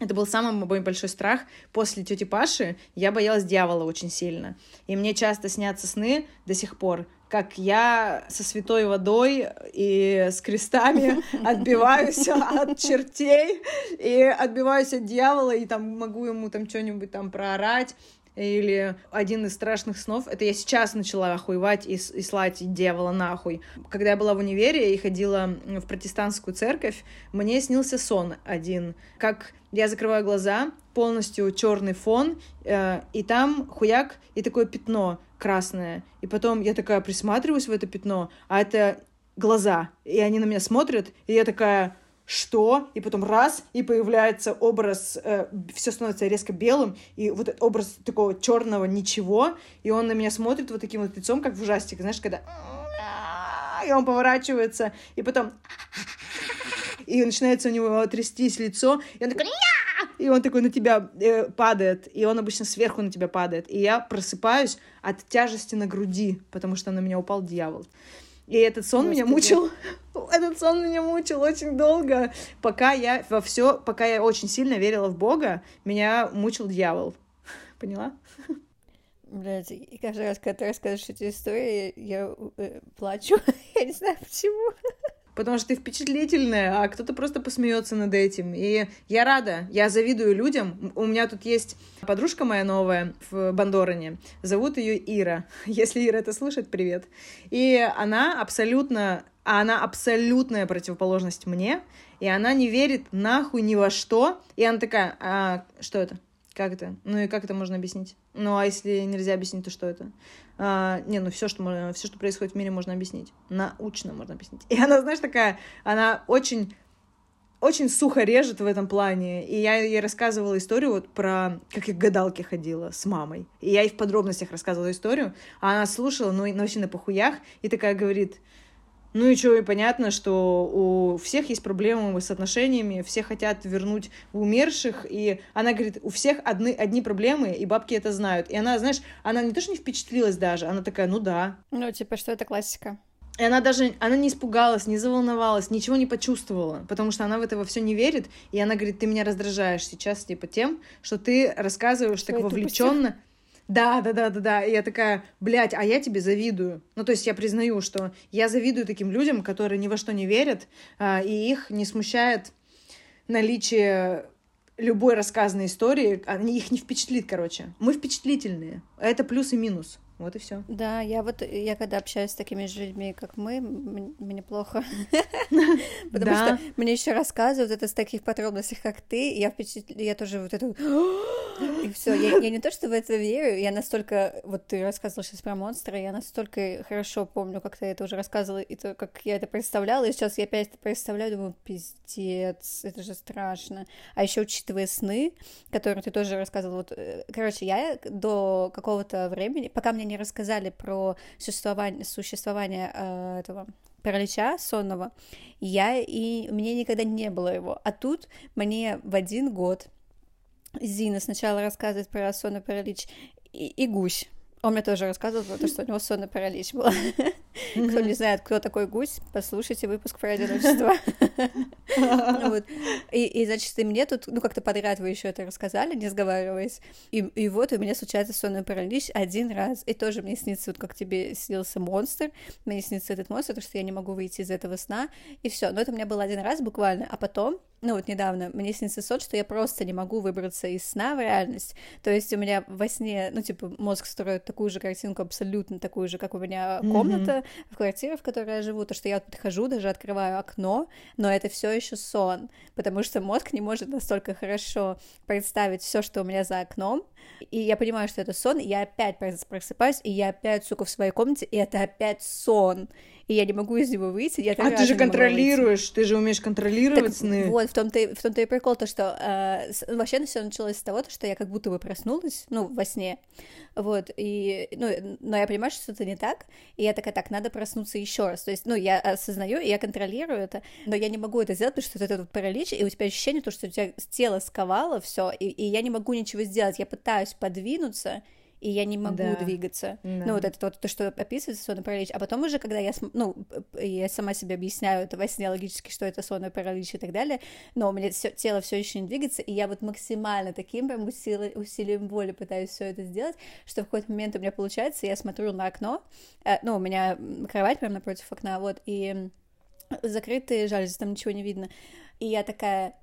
это был самый мой большой страх. После тети Паши я боялась дьявола очень сильно. И мне часто снятся сны до сих пор, как я со святой водой и с крестами отбиваюсь от чертей и отбиваюсь от дьявола, и там могу ему там что-нибудь там проорать. Или один из страшных снов, это я сейчас начала охуевать и, и слать дьявола нахуй. Когда я была в универе и ходила в протестантскую церковь, мне снился сон один, как я закрываю глаза, полностью черный фон, э, и там хуяк и такое пятно красное. И потом я такая присматриваюсь в это пятно, а это глаза. И они на меня смотрят, и я такая, что, и потом раз, и появляется образ, э, все становится резко белым, и вот этот образ такого черного ничего, и он на меня смотрит вот таким вот лицом, как в ужастике, знаешь, когда и он поворачивается, и потом и начинается у него трястись лицо, и он такой и он такой на тебя э, падает, и он обычно сверху на тебя падает, и я просыпаюсь от тяжести на груди, потому что на меня упал дьявол. И этот сон Господи. меня мучил. Этот сон меня мучил очень долго, пока я во все, пока я очень сильно верила в Бога, меня мучил дьявол. Поняла? Блядь, и каждый раз, когда ты рассказываешь эти истории, я э, плачу. я не знаю почему потому что ты впечатлительная, а кто-то просто посмеется над этим. И я рада, я завидую людям. У меня тут есть подружка моя новая в Бандороне, зовут ее Ира. Если Ира это слышит, привет. И она абсолютно, она абсолютная противоположность мне, и она не верит нахуй ни во что. И она такая, а, что это? Как это? Ну и как это можно объяснить? Ну а если нельзя объяснить, то что это? А, не, ну все, что можно, все, что происходит в мире, можно объяснить. Научно можно объяснить. И она, знаешь, такая, она очень очень сухо режет в этом плане. И я ей рассказывала историю вот про, как я к гадалке ходила с мамой. И я ей в подробностях рассказывала историю, а она слушала, ну, вообще на похуях, и такая говорит, ну и что, и понятно, что у всех есть проблемы с отношениями, все хотят вернуть умерших, и она говорит, у всех одни, одни проблемы, и бабки это знают. И она, знаешь, она не то, что не впечатлилась даже, она такая, ну да. Ну, типа, что это классика. И она даже, она не испугалась, не заволновалась, ничего не почувствовала, потому что она в это все не верит, и она говорит, ты меня раздражаешь сейчас, типа, тем, что ты рассказываешь что так вовлеченно. Тупостью? Да, да, да, да, да. И я такая, блядь, а я тебе завидую. Ну, то есть я признаю, что я завидую таким людям, которые ни во что не верят, а, и их не смущает наличие любой рассказанной истории, они их не впечатлит, короче. Мы впечатлительные. Это плюс и минус. Вот и все. Да, я вот, я когда общаюсь с такими же людьми, как мы, мне плохо. Потому что мне еще рассказывают это с таких подробностей, как ты, я я тоже вот это и все. Я не то, что в это верю, я настолько, вот ты рассказывал сейчас про монстра, я настолько хорошо помню, как ты это уже рассказывала, и то, как я это представляла, и сейчас я опять это представляю, думаю, пиздец, это же страшно. А еще учитывая сны, которые ты тоже рассказывал, вот, э, короче, я до какого-то времени, пока мне не рассказали про существование, существование э, этого паралича сонного, я и мне никогда не было его. А тут мне в один год Зина сначала рассказывает про сонный паралич и, и гусь. Он мне тоже рассказывал про то, что у него сонный паралич был. Кто не знает, кто такой гусь, послушайте выпуск про одиночество. и, и, значит, и мне тут, ну, как-то подряд вы еще это рассказали, не сговариваясь. И, и вот у меня случается сонный паралич один раз. И тоже мне снится, вот как тебе снился монстр, мне снится этот монстр, потому что я не могу выйти из этого сна, и все. Но это у меня был один раз буквально, а потом ну вот недавно мне снится сон, что я просто не могу выбраться из сна в реальность. То есть у меня во сне, ну типа мозг строит такую же картинку, абсолютно такую же, как у меня комната mm-hmm. в квартире, в которой я живу, то что я подхожу, даже открываю окно, но это все еще сон, потому что мозг не может настолько хорошо представить все, что у меня за окном, и я понимаю, что это сон, и я опять просыпаюсь, и я опять, сука, в своей комнате, и это опять сон и я не могу из него выйти. Я а ты же контролируешь, ты же умеешь контролировать так, сны. Вот, в том-то, в том-то и прикол, то, что э, вообще все началось с того, что я как будто бы проснулась, ну, во сне, вот, и, ну, но я понимаю, что это не так, и я такая, так, надо проснуться еще раз, то есть, ну, я осознаю, и я контролирую это, но я не могу это сделать, потому что это вот паралич, и у тебя ощущение, то, что у тебя тело сковало все, и, и я не могу ничего сделать, я пытаюсь подвинуться, и я не могу да. двигаться. Да. Ну, вот это вот то, что описывается сонный паралич. А потом уже, когда я, ну, я сама себе объясняю это во сне логически, что это сонный паралич и так далее, но у меня всё, тело все еще не двигается, и я вот максимально таким прям усили, усилием воли пытаюсь все это сделать, что в какой-то момент у меня получается, я смотрю на окно, э, ну, у меня кровать прямо напротив окна, вот, и закрытые жалюзи, там ничего не видно, и я такая,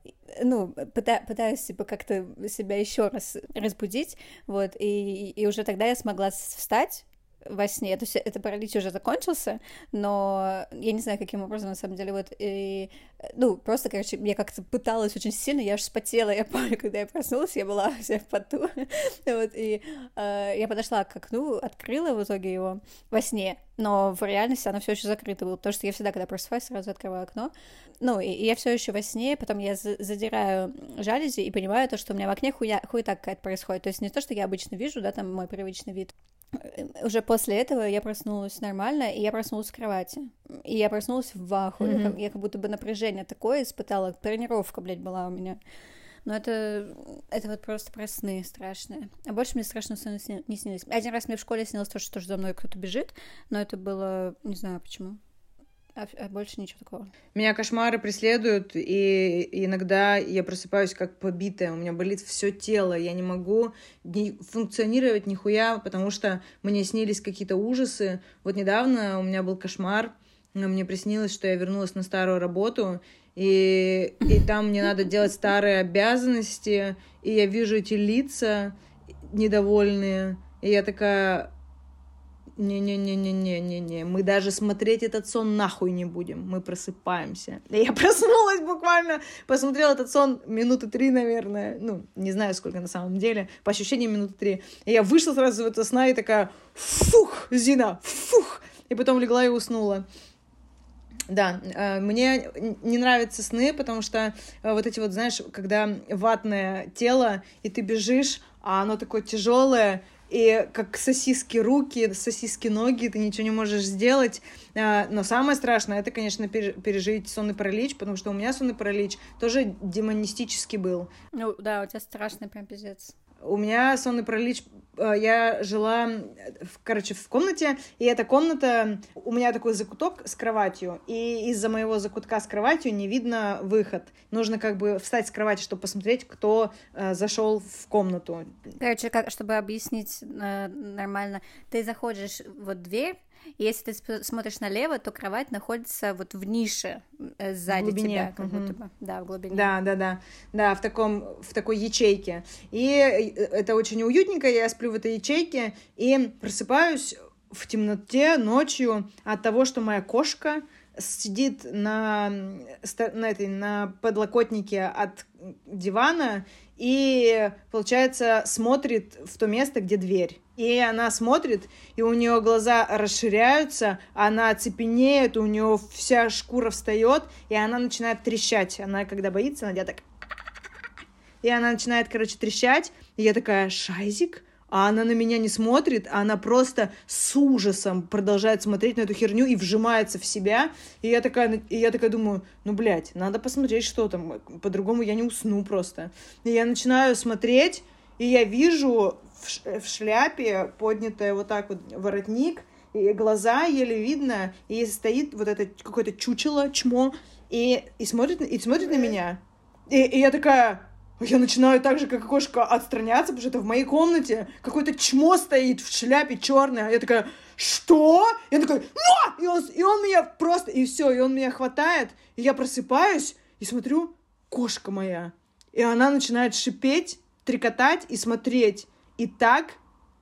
ну, пыта, пытаюсь типа как-то себя еще раз разбудить, вот, и, и уже тогда я смогла встать, во сне. То есть это паралич уже закончился, но я не знаю, каким образом, на самом деле, вот, и, ну, просто, короче, я как-то пыталась очень сильно, я аж спотела, я помню, когда я проснулась, я была вся в поту, вот, и э, я подошла к окну, открыла в итоге его во сне, но в реальности оно все еще закрыто было, потому что я всегда, когда просыпаюсь, сразу открываю окно, ну, и, и я все еще во сне, потом я задираю жалюзи и понимаю то, что у меня в окне хуя, хуета какая-то происходит, то есть не то, что я обычно вижу, да, там мой привычный вид, уже после этого я проснулась нормально, и я проснулась в кровати. И я проснулась в ваху. Mm-hmm. Я, как, я как будто бы напряжение такое испытала. Тренировка, блядь, была у меня. Но это, это вот просто про сны страшные. А больше мне страшно сны не снились. Один раз мне в школе снилось то, что за мной кто-то бежит, но это было... Не знаю почему. А, а больше ничего такого. Меня кошмары преследуют, и иногда я просыпаюсь как побитая. У меня болит все тело. Я не могу не функционировать нихуя, потому что мне снились какие-то ужасы. Вот недавно у меня был кошмар. Мне приснилось, что я вернулась на старую работу, и, и там мне надо делать старые обязанности, и я вижу эти лица недовольные, и я такая, не-не-не-не-не-не-не. Мы даже смотреть этот сон нахуй не будем. Мы просыпаемся. Я проснулась буквально, посмотрела этот сон минуты три, наверное. Ну, не знаю, сколько на самом деле. По ощущениям минуты три. И я вышла сразу в это сна и такая, фух, Зина, фух. И потом легла и уснула. Да, э, мне не нравятся сны, потому что э, вот эти вот, знаешь, когда ватное тело, и ты бежишь, а оно такое тяжелое, и как сосиски руки, сосиски ноги, ты ничего не можешь сделать. А, но самое страшное, это, конечно, пережить сонный паралич, потому что у меня сонный паралич тоже демонистический был. Ну да, у тебя страшный прям пиздец. У меня сонный паралич, э, я жила, короче, в комнате, и эта комната, у меня такой закуток с кроватью, и из-за моего закутка с кроватью не видно выход. Нужно как бы встать с кровати, чтобы посмотреть, кто э, зашел в комнату. Короче, как, чтобы объяснить э, нормально, ты заходишь в дверь, если ты смотришь налево, то кровать находится вот в нише э, сзади в глубине. тебя, как угу. будто бы. Да, в глубине. Да, да, да. Да, в таком, в такой ячейке. И э, это очень уютненько, я сплю в этой ячейке и просыпаюсь в темноте ночью от того, что моя кошка сидит на, на, этой, на подлокотнике от дивана и, получается, смотрит в то место, где дверь. И она смотрит, и у нее глаза расширяются, она оцепенеет, у нее вся шкура встает, и она начинает трещать. Она, когда боится, она делает так... И она начинает, короче, трещать, и я такая, шайзик? А она на меня не смотрит, а она просто с ужасом продолжает смотреть на эту херню и вжимается в себя. И я такая, и я такая думаю, ну, блядь, надо посмотреть, что там, по-другому я не усну просто. И я начинаю смотреть, и я вижу в, в шляпе поднятая вот так вот воротник, и глаза еле видно, и стоит вот это какое-то чучело, чмо, и, и, смотрит, и смотрит на меня. И, и я такая, я начинаю так же, как кошка, отстраняться, потому что это в моей комнате какое-то чмо стоит в шляпе черное. Я такая, что? Я такая, но! И он, и он меня просто, и все, и он меня хватает, и я просыпаюсь и смотрю, кошка моя. И она начинает шипеть, трекотать и смотреть. И так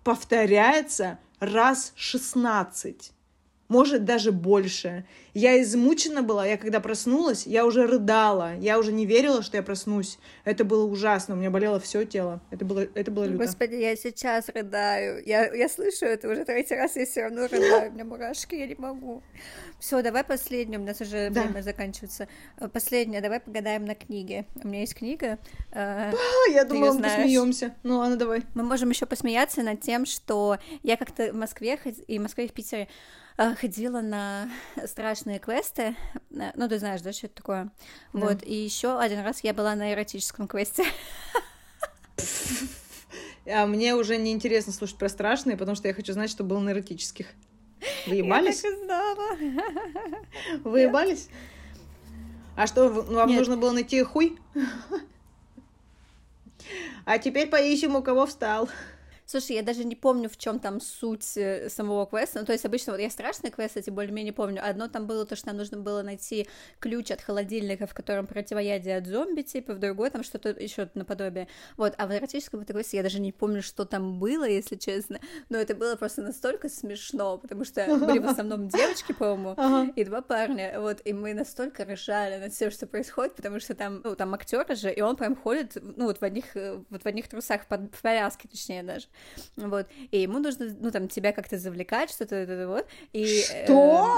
повторяется раз шестнадцать может даже больше. Я измучена была, я когда проснулась, я уже рыдала, я уже не верила, что я проснусь. Это было ужасно, у меня болело все тело. Это было, это было люто. Господи, я сейчас рыдаю. Я, я слышу это уже третий раз, я все равно рыдаю. У меня мурашки, я не могу. Все, давай последнее, у нас уже да. время заканчивается. Э, последнее, давай погадаем на книге. У меня есть книга. Э, я думала, мы посмеемся. Ну ладно, давай. Мы можем еще посмеяться над тем, что я как-то в Москве и в Москве и в Питере ходила на страшные квесты. Э, ну, ты знаешь, да, что это такое? Да. Вот, и еще один раз я была на эротическом квесте. А мне уже не интересно слушать про страшные, потому что я хочу знать, что было на эротических. Вы ебались? Я так и знала. Вы ебались? А что, вам Нет. нужно было найти хуй? А теперь поищем, у кого встал. Слушай, я даже не помню, в чем там суть э, самого квеста. Ну, то есть обычно вот я страшные квесты, эти более-менее помню. Одно там было то, что нам нужно было найти ключ от холодильника, в котором противоядие от зомби, типа, в другой там что-то еще наподобие. Вот, а в эротическом квесте я даже не помню, что там было, если честно. Но это было просто настолько смешно, потому что были в основном девочки, по-моему, и два парня. Вот, и мы настолько ржали над всем, что происходит, потому что там, ну, там актеры же, и он прям ходит, ну, вот в одних, э, вот в одних трусах, под, в повязке, точнее, даже вот, и ему нужно, ну, там, тебя как-то завлекать, что-то, вот, и... Что?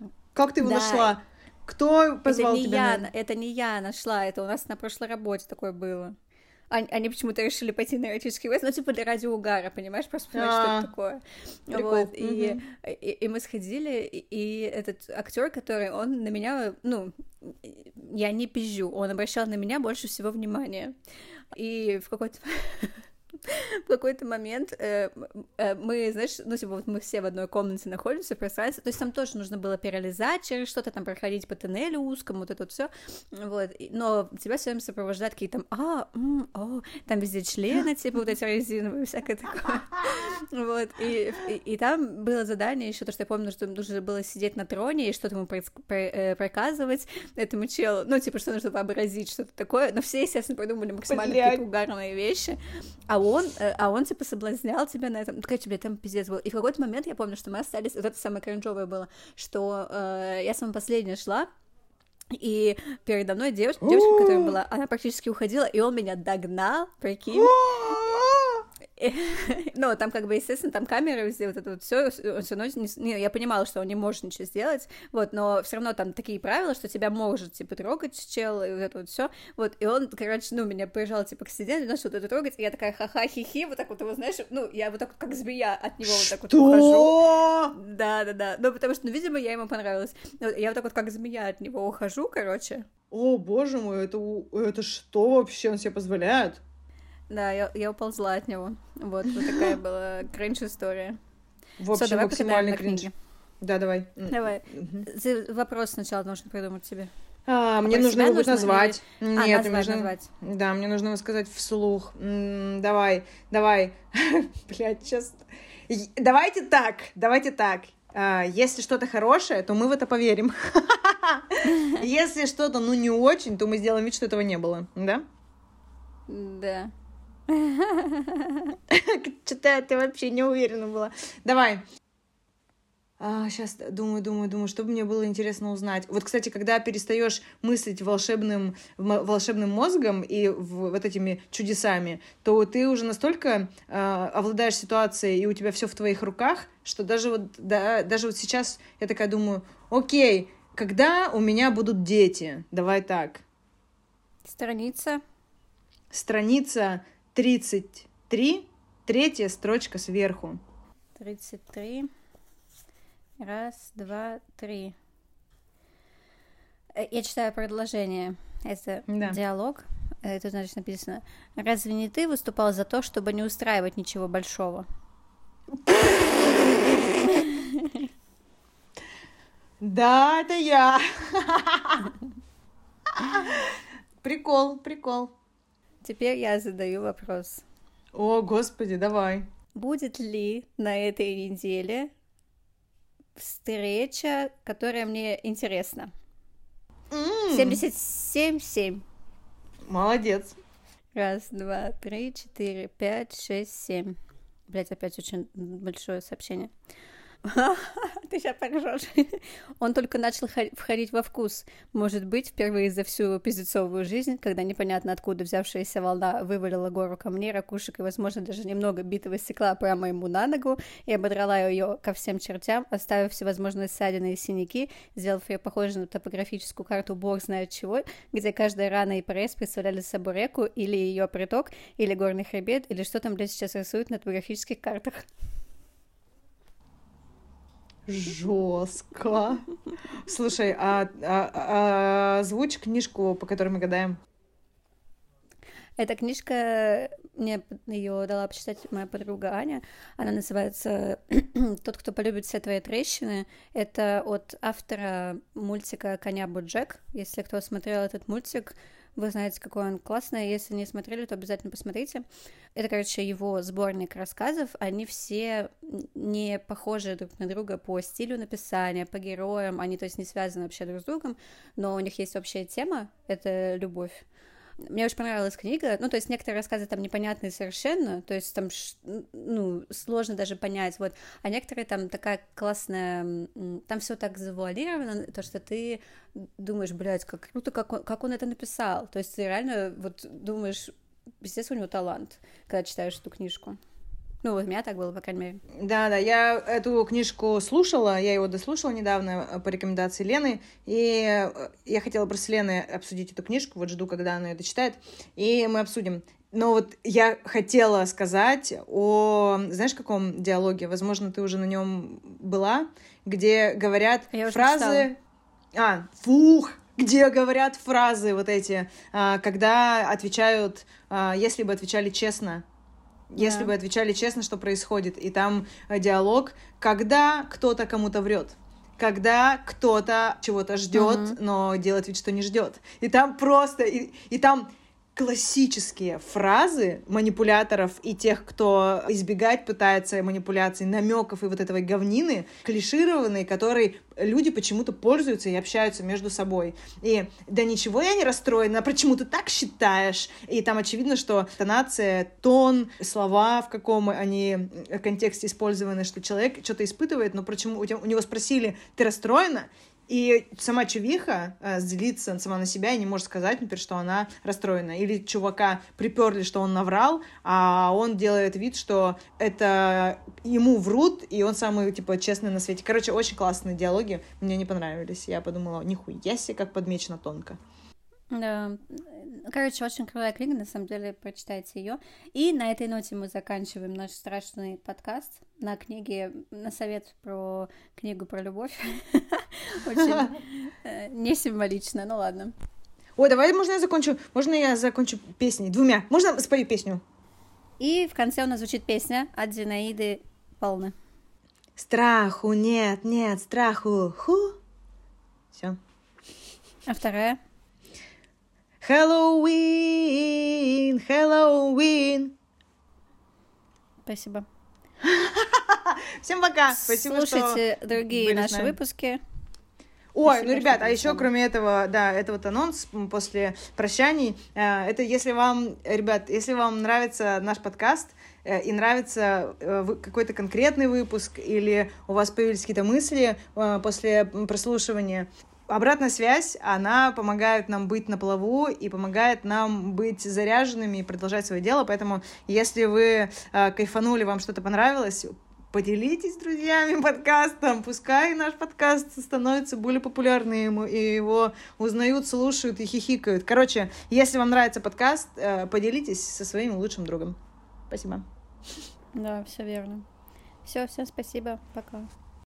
Э... Как ты его да. нашла? Кто позвал это не тебя? Я, на... Это не я нашла, это у нас на прошлой работе такое было. Они, они почему-то решили пойти на эротический квест, ну, типа, для ради угара, понимаешь, просто понимаешь, что это такое. Прикол. Вот, и, и, и мы сходили, и, и этот актер, который, он на меня, ну, я не пизжу, он обращал на меня больше всего внимания. И в какой-то в какой-то момент э, э, мы, знаешь, ну, типа, вот мы все в одной комнате находимся, в пространстве, то есть там тоже нужно было перелезать через что-то, там проходить по тоннелю узкому, вот это вот все, вот, но тебя все время сопровождают какие-то там, а, м, о, там везде члены, типа, вот эти резиновые, всякое такое, вот, и, и, и там было задание еще, то, что я помню, что нужно было сидеть на троне и что-то ему э, проказывать этому челу, ну, типа, что нужно вообразить, что-то такое, но все, естественно, придумали максимально какие-то угарные вещи, а он, э, а он, типа, соблазнял тебя на этом, ну, короче, тебе там пиздец был. И в какой-то момент я помню, что мы остались, вот это самое кринжовое было, что э, я самая последняя шла, и передо мной девушка, девушка, которая была, она практически уходила, и он меня догнал, прикинь. Ну, там как бы, естественно, там камеры везде, вот это вот все, все равно, не, я понимала, что он не может ничего сделать, вот, но все равно там такие правила, что тебя может, типа, трогать чел, и вот это вот все, вот, и он, короче, ну, меня приезжал, типа, к стене, начал вот это трогать, и я такая ха-ха, хи-хи, вот так вот его, знаешь, ну, я вот так вот, как змея от него вот так вот ухожу. Да-да-да, ну, потому что, ну, видимо, я ему понравилась. Я вот так вот, как змея от него ухожу, короче. О, боже мой, это, это что вообще он себе позволяет? Да, я, я уползла от него. Вот, вот такая была кринж-история. В общем, Всё, давай максимальный кринж. Да, давай. Давай. Угу. Вопрос сначала нужно придумать тебе. А, мне нужно его нужно назвать. Или... А, Нет, назвать, нужно... назвать. Да, мне нужно его сказать вслух. М-м, давай, давай. Блядь, сейчас... Давайте так, давайте так. А, если что-то хорошее, то мы в это поверим. Если что-то, ну, не очень, то мы сделаем вид, что этого не было. Да? Да. Что-то ты вообще не уверена была. Давай. А, сейчас думаю, думаю, думаю, что бы мне было интересно узнать. Вот, кстати, когда перестаешь мыслить волшебным, волшебным мозгом и в, вот этими чудесами, то ты уже настолько э, овладаешь ситуацией, и у тебя все в твоих руках, что даже вот, да, даже вот сейчас я такая думаю, окей, когда у меня будут дети? Давай так. Страница. Страница 33, третья строчка сверху. 33. Раз, два, три. Э, я читаю предложение. Это да. диалог. Это значит написано. Разве не ты выступал за то, чтобы не устраивать ничего большого? Да, это я. Прикол, прикол. Теперь я задаю вопрос. О, господи, давай. Будет ли на этой неделе встреча, которая мне интересна? Mm. 77-7. Молодец. Раз, два, три, четыре, пять, шесть, семь. Блять, опять очень большое сообщение. Ты сейчас поржешь. Он только начал входить во вкус. Может быть, впервые за всю пиздецовую жизнь, когда непонятно откуда взявшаяся волна вывалила гору камней, ракушек и, возможно, даже немного битого стекла прямо ему на ногу и ободрала ее ко всем чертям, оставив всевозможные ссадины и синяки, сделав ее похожей на топографическую карту бог знает чего, где каждая рана и порез представляли собой реку или ее приток, или горный хребет, или что там, блядь, сейчас рисуют на топографических картах. Жестко. Слушай, а, а, а озвучь книжку, по которой мы гадаем. Эта книжка, мне ее дала почитать моя подруга Аня. Она называется «Тот, кто полюбит все твои трещины». Это от автора мультика «Коня Боджек». Если кто смотрел этот мультик, Вы знаете, какой он классный. Если не смотрели, то обязательно посмотрите. Это, короче, его сборник рассказов. Они все не похожи друг на друга по стилю написания, по героям. Они, то есть, не связаны вообще друг с другом, но у них есть общая тема — это любовь. Мне очень понравилась книга. Ну, то есть некоторые рассказы там непонятные совершенно, то есть там, ну, сложно даже понять, вот. А некоторые там такая классная, там все так завуалировано, то, что ты думаешь, блядь, как круто, как он, как он это написал. То есть ты реально вот думаешь, естественно, у него талант, когда читаешь эту книжку. Ну, вот у меня так было, по крайней мере. Да, да, я эту книжку слушала, я его дослушала недавно э, по рекомендации Лены, и э, я хотела просто с Леной обсудить эту книжку, вот жду, когда она ее дочитает, и мы обсудим. Но вот я хотела сказать о, знаешь, каком диалоге, возможно, ты уже на нем была, где говорят я фразы... А, фух, где говорят фразы вот эти, а, когда отвечают, а, если бы отвечали честно, если бы отвечали честно, что происходит. И там э, диалог, когда кто-то кому-то врет когда кто-то чего-то ждет, uh-huh. но делает вид, что не ждет. И там просто, и, и там классические фразы манипуляторов и тех, кто избегать пытается манипуляций, намеков и вот этого говнины, клишированные, которые люди почему-то пользуются и общаются между собой. И да ничего я не расстроена, почему ты так считаешь? И там очевидно, что тонация, тон, слова, в каком они контексте использованы, что человек что-то испытывает, но почему у него спросили, ты расстроена? И сама чувиха э, злится сама на себя и не может сказать, например, что она расстроена. Или чувака приперли, что он наврал, а он делает вид, что это ему врут, и он самый, типа, честный на свете. Короче, очень классные диалоги, мне не понравились. Я подумала, нихуя себе, как подмечено тонко. Да. Короче, очень крутая книга, на самом деле, прочитайте ее. И на этой ноте мы заканчиваем наш страшный подкаст на книге, на совет про книгу про любовь. Очень э, не символично, ну ладно. Ой, давай, можно я закончу? Можно я закончу песней? Двумя. Можно спою песню? И в конце у нас звучит песня от Зинаиды Полны. Страху нет, нет, страху. Ху. Все. А вторая? Хэллоуин, Хэллоуин. Спасибо. Всем пока. Спасибо, Слушайте что другие наши выпуски. Ой, ну, ребят, а еще кроме этого, да, это вот анонс после прощаний. Э, это если вам, ребят, если вам нравится наш подкаст, э, и нравится э, какой-то конкретный выпуск, или у вас появились какие-то мысли после прослушивания, обратная связь, она помогает нам быть на плаву и помогает нам быть заряженными и продолжать свое дело. Поэтому, если вы э, кайфанули, вам что-то понравилось, поделитесь с друзьями подкастом, пускай наш подкаст становится более популярным, и его узнают, слушают и хихикают. Короче, если вам нравится подкаст, э, поделитесь со своим лучшим другом. Спасибо. Да, все верно. Все, всем спасибо. Пока.